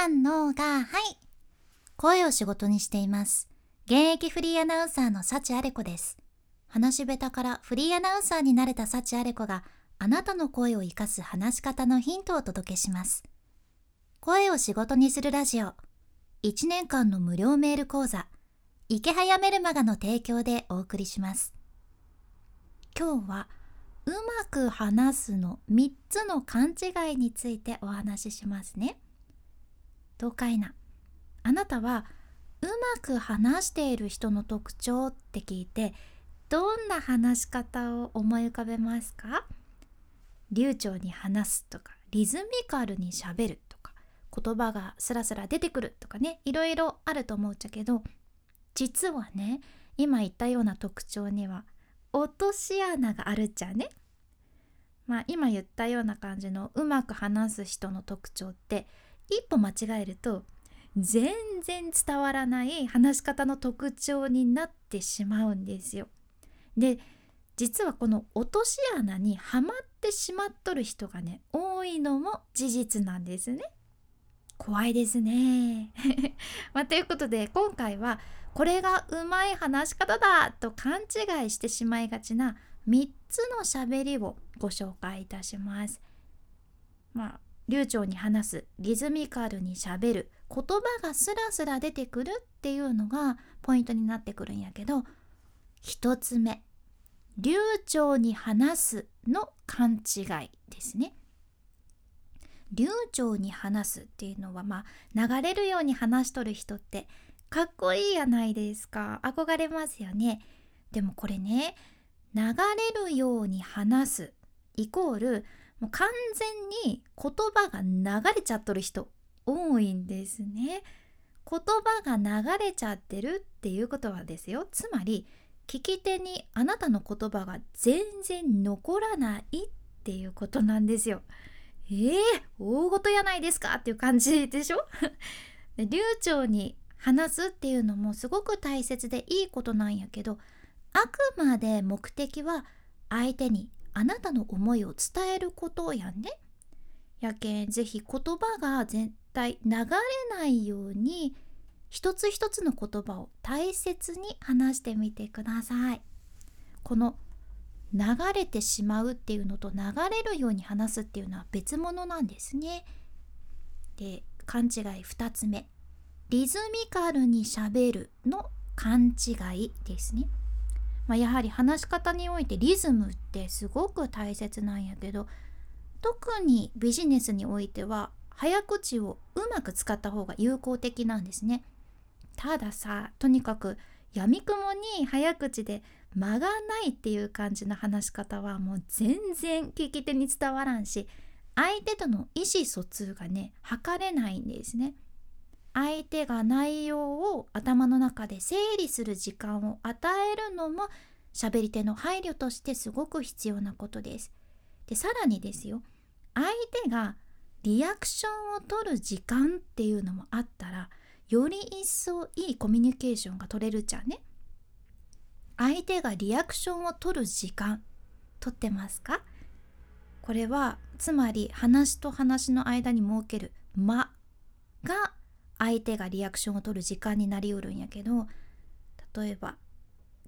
反応がはい。声を仕事にしています。現役フリーアナウンサーの幸あれ子です。話し下手からフリーアナウンサーになれた幸あれ子があなたの声を生かす話し方のヒントをお届けします。声を仕事にするラジオ。1年間の無料メール講座。池早メルマガの提供でお送りします。今日はうまく話すの3つの勘違いについてお話ししますね。どうかいなあなたはうまく話している人の特徴って聞いてどんな話し方を思い浮かべますか？流暢に話すとかリズミカルにしゃべるとか言葉がスラスラ出てくるとかねいろいろあると思うっちゃけど実はね今言ったような特徴には落とし穴があるっちゃね。まあ今言ったような感じのうまく話す人の特徴って一歩間違えると全然伝わらない話し方の特徴になってしまうんですよ。で実はこの落とし穴にはまってしまっとる人がね多いのも事実なんですね。怖いですね。まあ、ということで今回はこれがうまい話し方だと勘違いしてしまいがちな3つのしゃべりをご紹介いたします。まあ流暢に話すリズミカルにしゃべる言葉がスラスラ出てくるっていうのがポイントになってくるんやけど1つ目流暢に話すの勘違いですね。流暢に話すっていうのはまあ流れるように話しとる人ってかっこいいやないですか憧れますよね。でもこれね流れるように話すイコールもう完全に言葉が流れちゃっとる人多いんですね。言葉が流れちゃってるっていうことはですよつまり聞き手にあなたの言葉が全然残らないっていうことなんですよ。えー、大ごとやないですかっていう感じでしょ？流暢に話すっていうのもすごく大切でいいことなんやけどあくまで目的は相手にあなたの思いを伝えることやんね。やけんぜひ言葉が絶対流れないように一つ一つの言葉を大切に話してみてください。この流れてしまうっていうのと流れるように話すっていうのは別物なんですね。で勘違い2つ目リズミカルにしゃべるの勘違いですね。まあ、やはり話し方においてリズムってすごく大切なんやけど特にビジネスにおいては早口をうまく使った方が有効的なんですね。たださとにかくやみくもに早口で間がないっていう感じの話し方はもう全然聞き手に伝わらんし相手との意思疎通がね図れないんですね。相手が内容を頭の中で整理する時間を与えるのも喋り手の配慮としてすごく必要なことです。でさらにですよ相手がリアクションを取る時間っていうのもあったらより一層いいコミュニケーションが取れるじゃんね。相手がリアクションを取る時間取ってますか？これはつまり話と話の間に設ける間相手がリアクションを取る時間になりうるんやけど例えば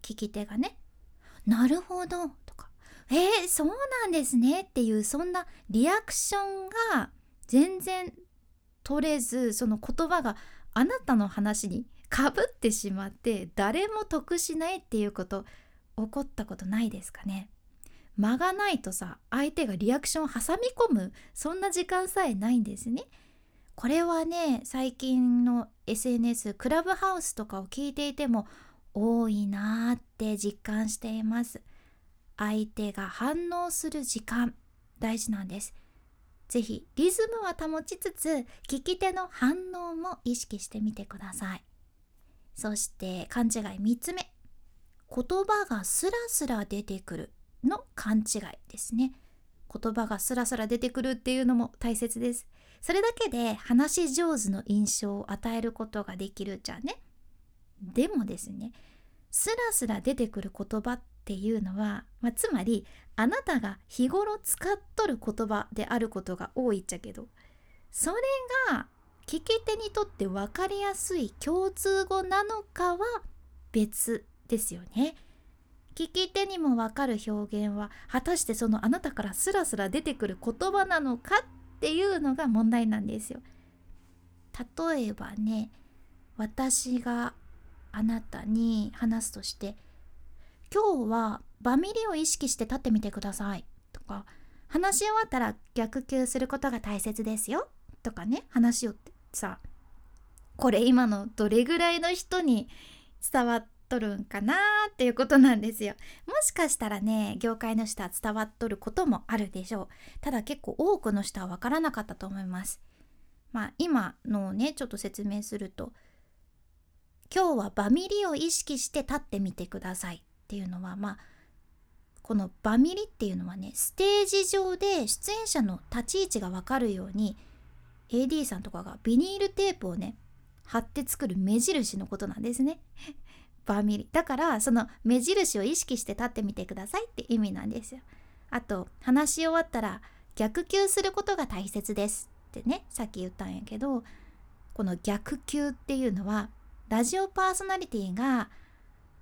聞き手がね「なるほど」とか「えー、そうなんですね」っていうそんなリアクションが全然取れずその言葉があなたの話に かぶってしまって誰も得しないっていうこと起こったことないですかね間がないとさ相手がリアクションを挟み込むそんな時間さえないんですね。これはね最近の SNS クラブハウスとかを聞いていても多いなーって実感しています。相手が反応する時間大事なんです。ぜひリズムは保ちつつ聞き手の反応も意識してみてください。そして勘違い3つ目。言葉がスラスラ出てくるの勘違いですね。言葉がスラスラ出てくるっていうのも大切です。それだけで話し上手の印象を与えることができるじゃね。でもですねスラスラ出てくる言葉っていうのは、まあ、つまりあなたが日頃使っとる言葉であることが多いっちゃけどそれが聞き手にとって分かりやすい共通語なのかは別ですよね。聞き手にも分かる表現は果たしてそのあなたからスラスラ出てくる言葉なのかっていうのが問題なんですよ。例えばね私があなたに話すとして「今日はバミリを意識して立ってみてください」とか「話し終わったら逆吸することが大切ですよ」とかね話をってさこれ今のどれぐらいの人に伝わっとるんかなっていうことなんですよ。もしかしたらね業界の人は伝わっとることもあるでしょう。ただ結構多くの人は分からなかったと思います。まあ今のをねちょっと説明すると今日はバミリを意識して立ってみてください。っていうのはまあこのバミリっていうのはねステージ上で出演者の立ち位置が分かるように AD さんとかがビニールテープをね貼って作る目印のことなんですね。バミリだからその目印を意識して立ってみてくださいって意味なんですよ。あと話し終わったら逆球することが大切ですってねさっき言ったんやけどこの逆球っていうのはラジオパーソナリティが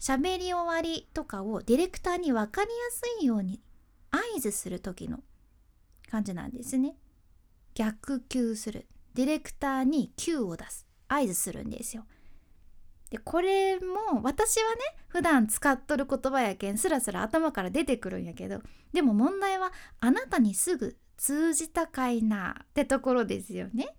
喋り終わりとかをディレクターに分かりやすいように合図する時の感じなんですね。逆球するディレクターに Q を出す合図するんですよ。でこれも私はね普段使っとる言葉やけんスラスラ頭から出てくるんやけどでも問題はあなたにすぐ通じたかいなってところですよね。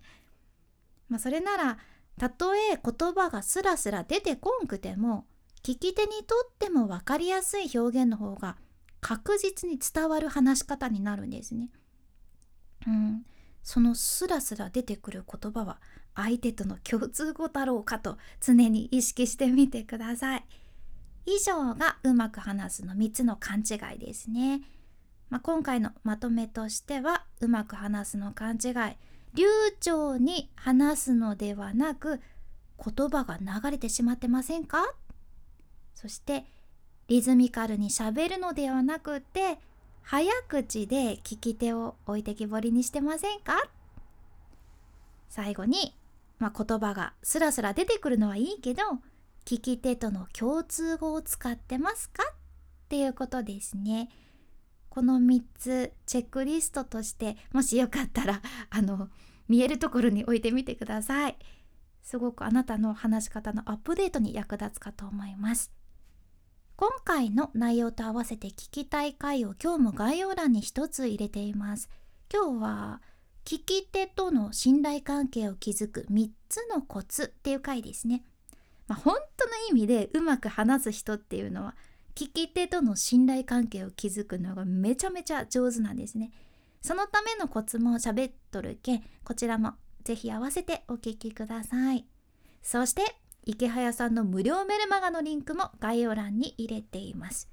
まあ、それならたとえ言葉がスラスラ出てこんくても聞き手にとっても分かりやすい表現の方が確実に伝わる話し方になるんですね。うん、そのスラスラ出てくる言葉は相手との共通語だろうかと常に意識してみてください。以上がうまく話すの3つの勘違いですね。まあ、今回のまとめとしてはうまく話すの勘違い流暢に話すのではなく言葉が流れてしまってませんか？そしてリズミカルにしゃべるのではなくて早口で聞き手を置いてきぼりにしてませんか？最後に、まあ、言葉がスラスラ出てくるのはいいけど聞き手との共通語を使ってますか？っていうことですね。この3つチェックリストとしてもしよかったら あの見えるところに置いてみてください。すごくあなたの話し方のアップデートに役立つかと思います。今回の内容と合わせて聞きたい回を今日も概要欄に一つ入れています。今日は聞き手との信頼関係を築く3つのコツっていう回ですね。まあ、本当の意味でうまく話す人っていうのは聞き手との信頼関係を築くのがめちゃめちゃ上手なんですね。そのためのコツも喋っとるけこちらもぜひ合わせてお聞きください。そして池早さんの無料メルマガのリンクも概要欄に入れています。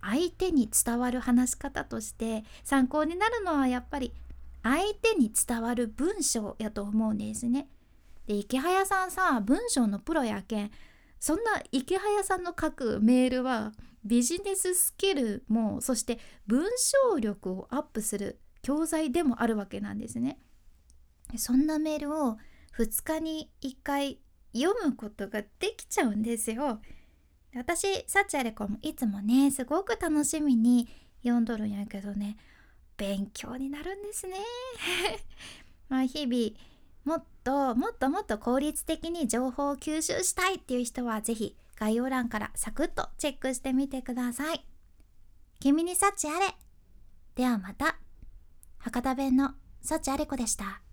相手に伝わる話し方として参考になるのはやっぱり相手に伝わる文章やと思うんですね。で池早さんさ文章のプロやけんそんな池早さんの書くメールはビジネススキルもそして文章力をアップする教材でもあるわけなんですね。そんなメールを2日に1回読むことができちゃうんですよ。私サチアレコもいつもねすごく楽しみに読んどるんやけどね勉強になるんですね。まあ日々もっともっともっと効率的に情報を吸収したいっていう人は是非概要欄からサクッとチェックしてみてください。君に幸あれ。ではまた。博多弁の幸あれ子でした。